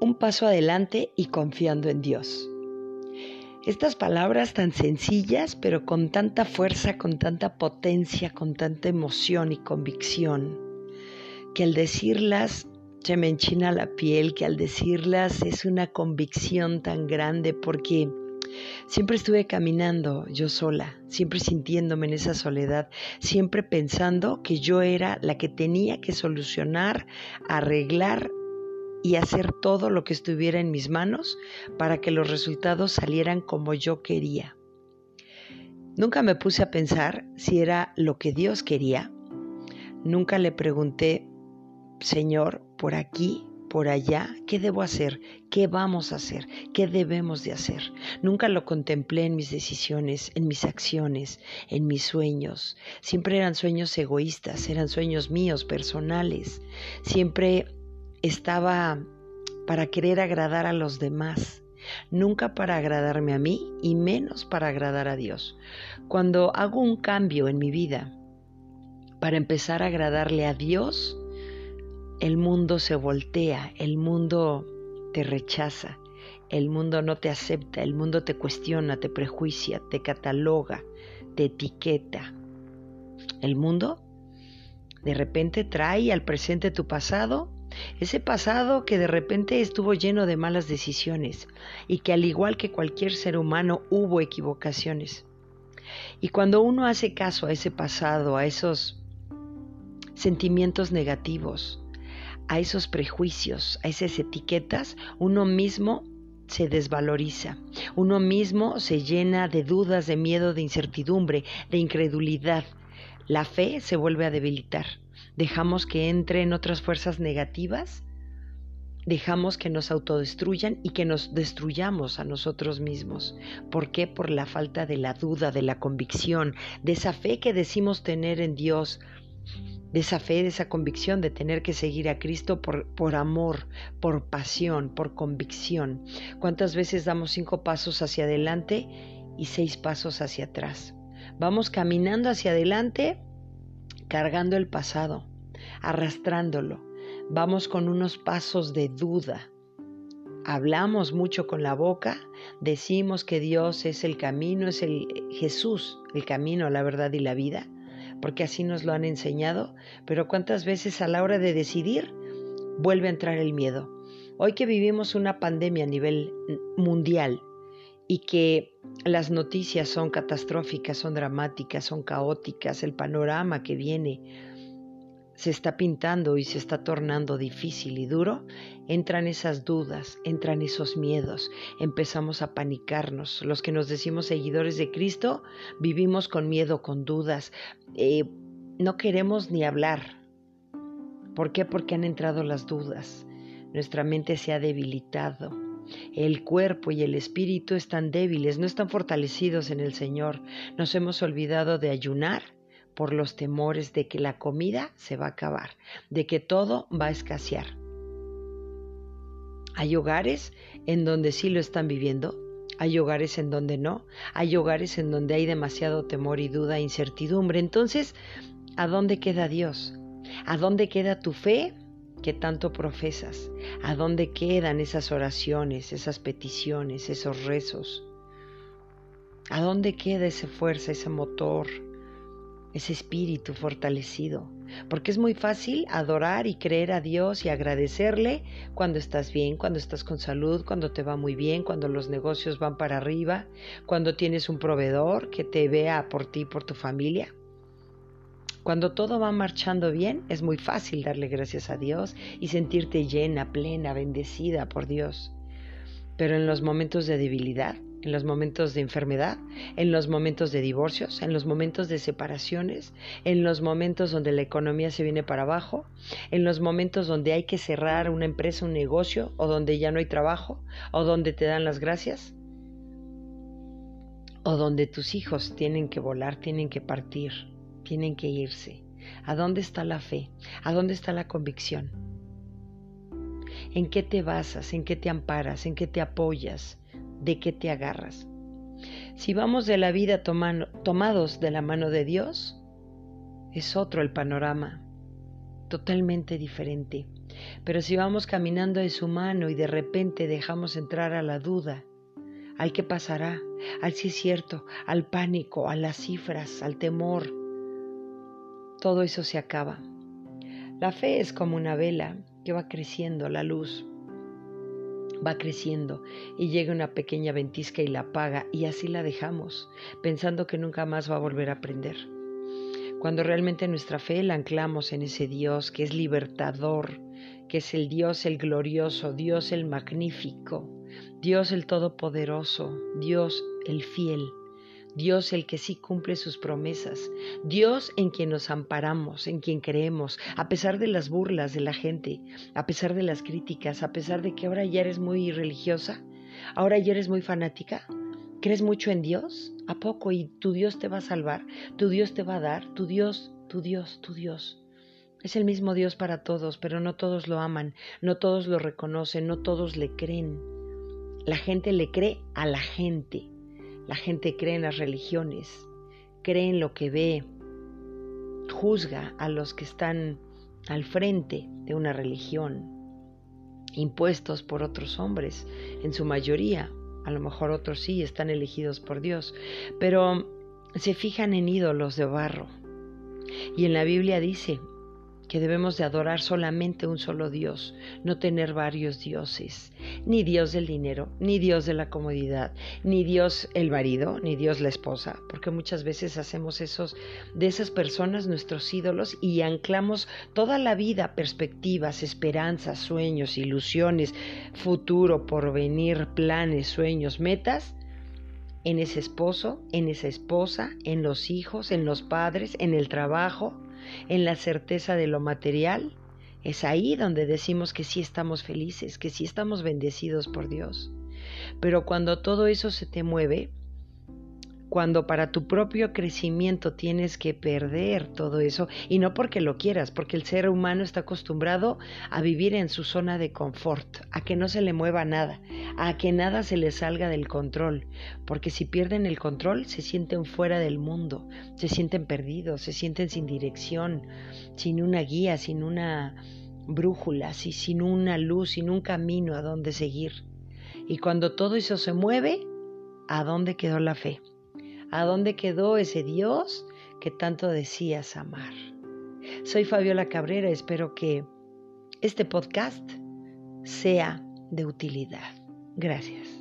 un paso adelante y confiando en Dios. Estas palabras tan sencillas, pero con tanta fuerza, con tanta potencia, con tanta emoción y convicción, que al decirlas se me enchina la piel, que al decirlas es una convicción tan grande porque siempre estuve caminando yo sola, siempre sintiéndome en esa soledad, siempre pensando que yo era la que tenía que solucionar, arreglar y hacer todo lo que estuviera en mis manos para que los resultados salieran como yo quería. Nunca me puse a pensar si era lo que Dios quería. Nunca le pregunté, Señor, por aquí, por allá, ¿qué debo hacer? ¿Qué vamos a hacer? ¿Qué debemos de hacer? Nunca lo contemplé en mis decisiones, en mis acciones, en mis sueños. Siempre eran sueños egoístas, eran sueños míos, personales. Siempre estaba para querer agradar a los demás, nunca para agradarme a mí y menos para agradar a Dios. Cuando hago un cambio en mi vida para empezar a agradarle a Dios, el mundo se voltea, el mundo te rechaza, el mundo no te acepta, el mundo te cuestiona, te prejuicia, te cataloga, te etiqueta. El mundo de repente trae al presente tu pasado ese pasado que de repente estuvo lleno de malas decisiones y que al igual que cualquier ser humano hubo equivocaciones. Y cuando uno hace caso a ese pasado, a esos sentimientos negativos, a esos prejuicios, a esas etiquetas, uno mismo se desvaloriza, uno mismo se llena de dudas, de miedo, de incertidumbre, de incredulidad. La fe se vuelve a debilitar dejamos que entren otras fuerzas negativas, dejamos que nos autodestruyan y que nos destruyamos a nosotros mismos. ¿Por qué? Por la falta de la duda, de la convicción, de esa fe que decimos tener en Dios, de esa fe, de esa convicción de tener que seguir a Cristo por, por amor, por pasión, por convicción. ¿Cuántas veces damos cinco pasos hacia adelante y seis pasos hacia atrás? Vamos caminando hacia adelante cargando el pasado, arrastrándolo. Vamos con unos pasos de duda. Hablamos mucho con la boca, decimos que Dios es el camino, es el Jesús, el camino, la verdad y la vida, porque así nos lo han enseñado, pero cuántas veces a la hora de decidir vuelve a entrar el miedo. Hoy que vivimos una pandemia a nivel mundial, y que las noticias son catastróficas, son dramáticas, son caóticas, el panorama que viene se está pintando y se está tornando difícil y duro, entran esas dudas, entran esos miedos, empezamos a panicarnos. Los que nos decimos seguidores de Cristo vivimos con miedo, con dudas, eh, no queremos ni hablar. ¿Por qué? Porque han entrado las dudas. Nuestra mente se ha debilitado el cuerpo y el espíritu están débiles, no están fortalecidos en el Señor. Nos hemos olvidado de ayunar por los temores de que la comida se va a acabar, de que todo va a escasear. Hay hogares en donde sí lo están viviendo, hay hogares en donde no, hay hogares en donde hay demasiado temor y duda e incertidumbre. Entonces, ¿a dónde queda Dios? ¿A dónde queda tu fe? Que tanto profesas? ¿A dónde quedan esas oraciones, esas peticiones, esos rezos? ¿A dónde queda esa fuerza, ese motor, ese espíritu fortalecido? Porque es muy fácil adorar y creer a Dios y agradecerle cuando estás bien, cuando estás con salud, cuando te va muy bien, cuando los negocios van para arriba, cuando tienes un proveedor que te vea por ti, por tu familia. Cuando todo va marchando bien, es muy fácil darle gracias a Dios y sentirte llena, plena, bendecida por Dios. Pero en los momentos de debilidad, en los momentos de enfermedad, en los momentos de divorcios, en los momentos de separaciones, en los momentos donde la economía se viene para abajo, en los momentos donde hay que cerrar una empresa, un negocio, o donde ya no hay trabajo, o donde te dan las gracias, o donde tus hijos tienen que volar, tienen que partir, tienen que irse. ¿A dónde está la fe? ¿A dónde está la convicción? ¿En qué te basas? ¿En qué te amparas? ¿En qué te apoyas? ¿De qué te agarras? Si vamos de la vida tomados de la mano de Dios, es otro el panorama, totalmente diferente. Pero si vamos caminando de su mano y de repente dejamos entrar a la duda, al qué pasará, al si es cierto, al pánico, a las cifras, al temor, todo eso se acaba. La fe es como una vela que va creciendo, la luz va creciendo y llega una pequeña ventisca y la apaga y así la dejamos, pensando que nunca más va a volver a prender. Cuando realmente nuestra fe la anclamos en ese Dios que es libertador, que es el Dios el glorioso, Dios el magnífico, Dios el todopoderoso, Dios el fiel, Dios el que sí cumple sus promesas, Dios en quien nos amparamos, en quien creemos, a pesar de las burlas de la gente, a pesar de las críticas, a pesar de que ahora ya eres muy religiosa, ahora ya eres muy fanática. ¿Crees mucho en Dios? ¿A poco? ¿Y tu Dios te va a salvar? ¿Tu Dios te va a dar? ¿Tu Dios, tu Dios, tu Dios? Es el mismo Dios para todos, pero no todos lo aman, no todos lo reconocen, no todos le creen. La gente le cree a la gente. La gente cree en las religiones, cree en lo que ve, juzga a los que están al frente de una religión, impuestos por otros hombres, en su mayoría, a lo mejor otros sí están elegidos por Dios, pero se fijan en ídolos de barro. Y en la Biblia dice, que debemos de adorar solamente un solo Dios, no tener varios dioses, ni Dios del dinero, ni Dios de la comodidad, ni Dios el marido, ni Dios la esposa, porque muchas veces hacemos esos de esas personas nuestros ídolos y anclamos toda la vida perspectivas, esperanzas, sueños, ilusiones, futuro, porvenir, planes, sueños, metas en ese esposo, en esa esposa, en los hijos, en los padres, en el trabajo, en la certeza de lo material, es ahí donde decimos que sí estamos felices, que sí estamos bendecidos por Dios. Pero cuando todo eso se te mueve, cuando para tu propio crecimiento tienes que perder todo eso, y no porque lo quieras, porque el ser humano está acostumbrado a vivir en su zona de confort, a que no se le mueva nada, a que nada se le salga del control, porque si pierden el control se sienten fuera del mundo, se sienten perdidos, se sienten sin dirección, sin una guía, sin una brújula, sin una luz, sin un camino a donde seguir. Y cuando todo eso se mueve, ¿a dónde quedó la fe? ¿A dónde quedó ese Dios que tanto decías amar? Soy Fabiola Cabrera, espero que este podcast sea de utilidad. Gracias.